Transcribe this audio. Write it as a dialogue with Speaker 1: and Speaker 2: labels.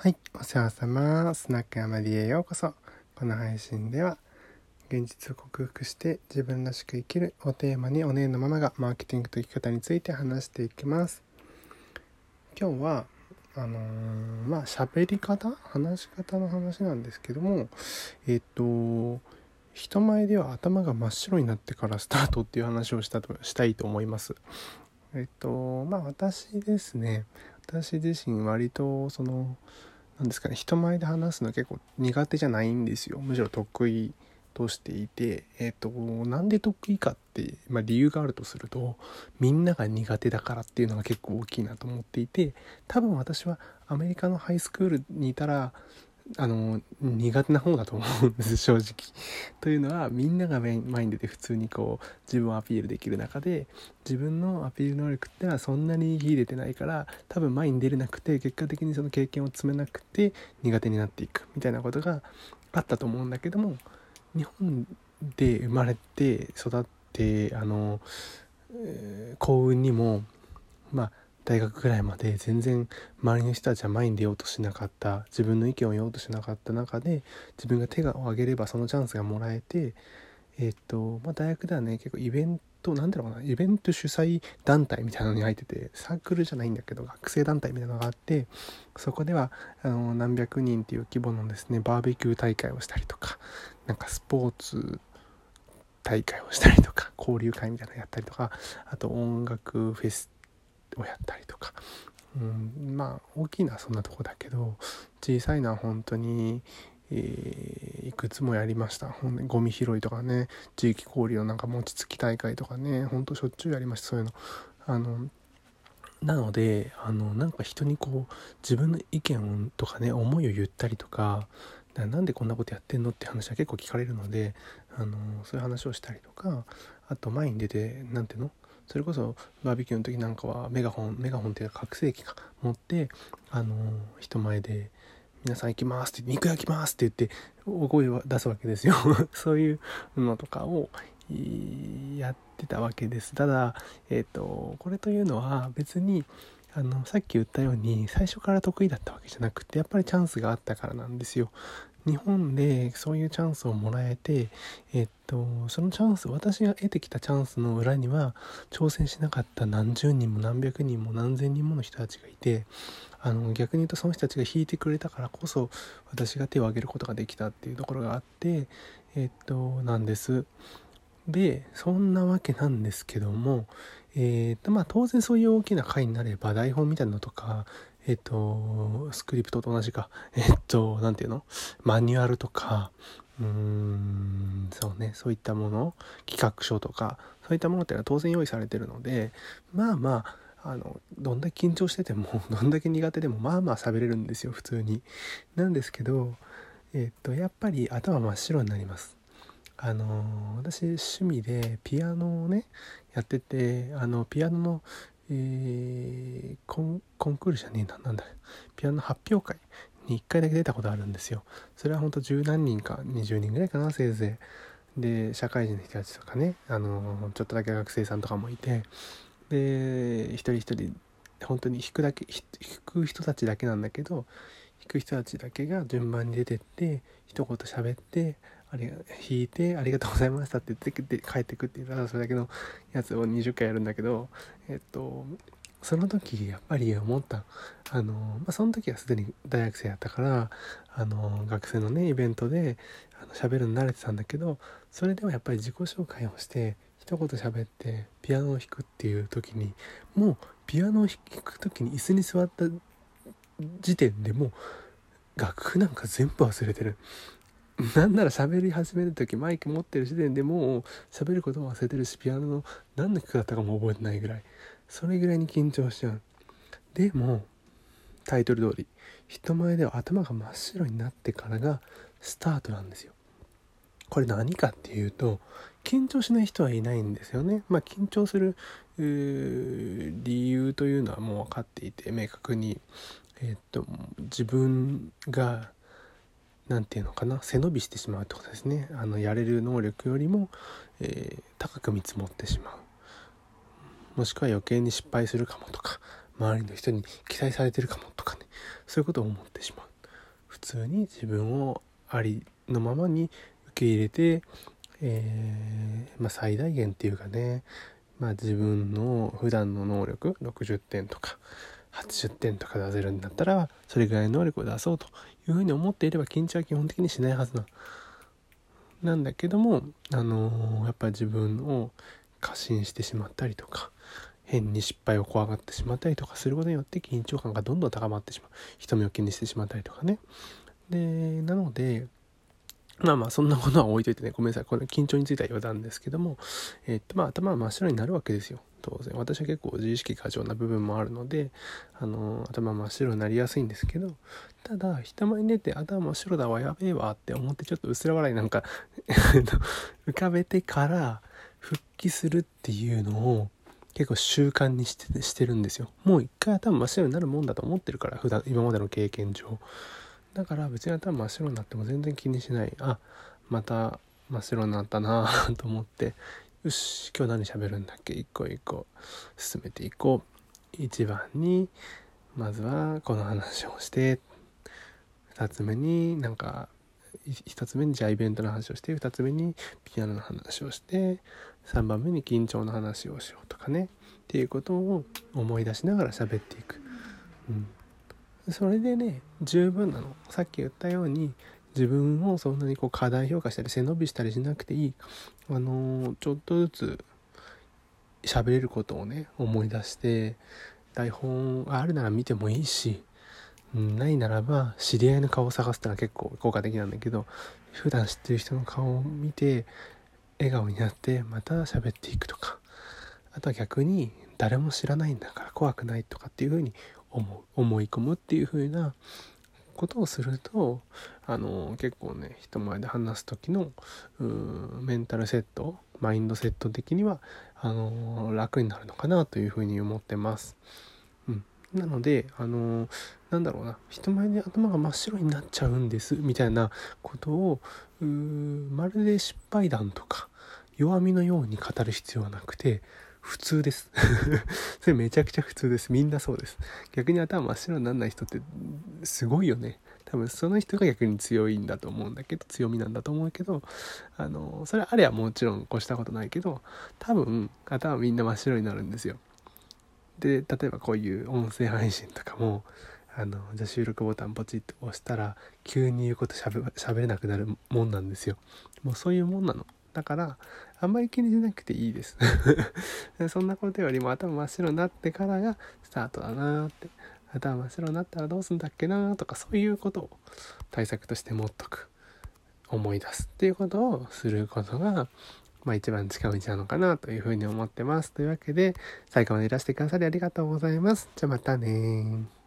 Speaker 1: はい、お世話様。スナック山 D へようこそ。この配信では、現実を克服して自分らしく生きるをテーマにお姉のママがマーケティングと生き方について話していきます。今日は、あのー、まあ、喋り方話し方の話なんですけども、えっ、と、人前では頭が真っ白になってからスタートっていう話をしたとしたいと思います。えっと、まあ私ですね、私自身割とその何ですかね人前で話すの結構苦手じゃないんですよ。むしろ得意としていて。えっ、ー、となんで得意かって、まあ、理由があるとするとみんなが苦手だからっていうのが結構大きいなと思っていて。多分私はアメリカのハイスクールにいたらあの苦手な方だと思うんです正直。というのはみんなが前に出て普通にこう自分をアピールできる中で自分のアピール能力ってのはそんなに秀でてないから多分前に出れなくて結果的にその経験を積めなくて苦手になっていくみたいなことがあったと思うんだけども日本で生まれて育ってあの、えー、幸運にもまあ大学ぐらいまで全然周りの人たちは前に出ようとしなかった自分の意見を言おうとしなかった中で自分が手を挙げればそのチャンスがもらえてえっ、と、まあ、大学ではね結構イベント何ていうかなイベント主催団体みたいなのに入っててサークルじゃないんだけど学生団体みたいなのがあってそこではあの何百人っていう規模のですねバーベキュー大会をしたりとかなんかスポーツ大会をしたりとか交流会みたいなのやったりとかあと音楽フェスをやったりとか、うん、まあ大きいのはそんなとこだけど小さいのは本当に、えー、いくつもやりました。ほんゴミ拾いとかね地域交流のなんか餅つき大会とかねほんとしょっちゅうやりました。そういうの。あのなのであのなんか人にこう自分の意見とかね思いを言ったりとかなんでこんなことやってんのって話は結構聞かれるのであのそういう話をしたりとかあと前に出て何ていうの？それこそバーベキューの時なんかはメガホンメガホンっていうか拡声器か持ってあの人前で「皆さん行きます」って「肉焼きます」って言って大声を出すわけですよ。そういうのとかをやってたわけです。ただえっ、ー、とこれというのは別にあのさっき言ったように最初から得意だったわけじゃなくてやっぱりチャンスがあったからなんですよ。日本でそういうチャンスをもらえて、えっと、そのチャンス私が得てきたチャンスの裏には挑戦しなかった何十人も何百人も何千人もの人たちがいてあの逆に言うとその人たちが引いてくれたからこそ私が手を挙げることができたっていうところがあってえっとなんです。でそんなわけなんですけどもえ、っとまあ当然そういう大きな回になれば台本みたいなのとかえっ、と、スクリプトと同じか、えっ、と、何て言うの？マニュアルとか、うーん、そうね、そういったもの、企画書とか、そういったものっていうのは当然用意されてるので、まあまあ、あの、どんだけ緊張してても、どんだけ苦手でも、まあまあ喋れるんですよ、普通に。なんですけど、えっ、と、やっぱり頭真っ白になります。あの私趣味でピアノをねやっててあのピアノのえ、コンコンクールじゃねえななんだピアノ発表会に1回だけ出たことあるんですよ。それはほんと十何人か20人ぐらいかなせいぜい。で社会人の人たちとかねあのちょっとだけ学生さんとかもいて。で一人一人本当に弾くだけ弾く人たちだけなんだけど弾く人たちだけが順番に出てって一言喋ってあれ弾いて「ありがとうございました」って言って帰ってくっていうただそれだけのやつを20回やるんだけどえっとその時やっぱり思ったあの、まあ、その時はすでに大学生やったからあの学生のねイベントであの喋るの慣れてたんだけどそれでもやっぱり自己紹介をして一言喋ってピアノを弾くっていう時にもうピアノを弾く時に椅子に座った時点でもう楽譜なんか全部忘れてるなんなら喋り始める時マイク持ってる時点でもう喋ることも忘れてるしピアノの何の曲だったかも覚えてないぐらい。それぐらいに緊張しちゃう。でもタイトル通り人前では頭が真っ白になってからがスタートなんですよ。これ何かっていうと緊張しない人はいないんですよね。まあ緊張する理由というのはもう分かっていて明確にえっと自分が何て言うのかな背伸びしてしまうってことですね。あのやれる能力よりも、えー、高く見積もってしまう。もしくは余計に失敗するかもとか周りの人に期待されてるかもとかね。そういうことを思ってしまう。普通に自分をありのままに受け入れて、えー、まあ、最大限っていうかね、まあ、自分の普段の能力60点とか80点とか出せるんだったらそれぐらいの能力を出そうというふうに思っていれば緊張は基本的にしないはずななんだけども、あのー、やっぱ自分を過信してしまったりとか変に失敗を怖がってしまったりとかすることによって緊張感がどんどん高まってしまう。人目を気にしてしまったりとかね。でなのでまあまあそんなことは置いといてね ごめんなさい。これ緊張については余談ですけどもえ、っとまあ頭は真っ白になるわけですよ。当然。私は結構自意識過剰な部分もあるのであの頭真っ白になりやすいんですけどただ人前に出て頭真っ白だわやべえわって思ってちょっと薄ら笑いなんか 浮かべてから復帰するっていうのを結構習慣にしてしてるんですよ。もう一回頭真っ白になるもんだと思ってるから普段今までの経験上。だから別に頭真っ白になっても全然気にしない。あまた真っ白になったな と思って。よし今日何喋るんだっけ？一個一個。進めていこう。一番にまずはこの話をして。2つ目になんか1つ目にじゃあイベントの話をして。2つ目にピアノの話をして。3番目に緊張の話をしようとかね。っていうことを思い出しながら喋っていく、うん、それでね十分なの。さっき言ったように自分をそんなにこう過大評価したり背伸びしたりしなくていい。あのー、ちょっとずつ喋れることをね思い出して台本があるなら見てもいいし、ないならば知り合いの顔を探すってのは結構効果的なんだけど普段知ってる人の顔を見て笑顔になってまた喋っていくとか。あとは逆に誰も知らないんだから怖くないとかっていうふうに思思い込むっていうふうなことをするとあの結構ね人前で話す時のメンタルセットマインドセット的にはあの楽になるのかなというふうに思ってます。うん、なのであのなんだろうな人前で頭が真っ白になっちゃうんですみたいなことをまるで失敗談とか弱みのように語る必要はなくて普通です。それめちゃくちゃ普通です。みんなそうです。逆に頭真っ白にならない人ってすごいよね。多分その人が逆に強いんだと思うんだけど強みなんだと思うけどあのそれあれはもちろん越したことないけど多分頭みんな真っ白になるんですよ。で例えばこういう音声配信とかもあのじゃ収録ボタンポチッと押したら急に言うことしゃべしゃべれなくなるもんなんですよ。もうそういうもんなの。だからあんまり気にしなくていいです。そんなことよりも頭真っ白になってからがスタートだなって。頭真っ白になったらどうすんだっけなとかそういうことを対策として持っとく。思い出すっていうことをすることがまあ一番近道なのかなというふうに思ってます。というわけで最後までいらしてくださりありがとうございます。じゃあまたね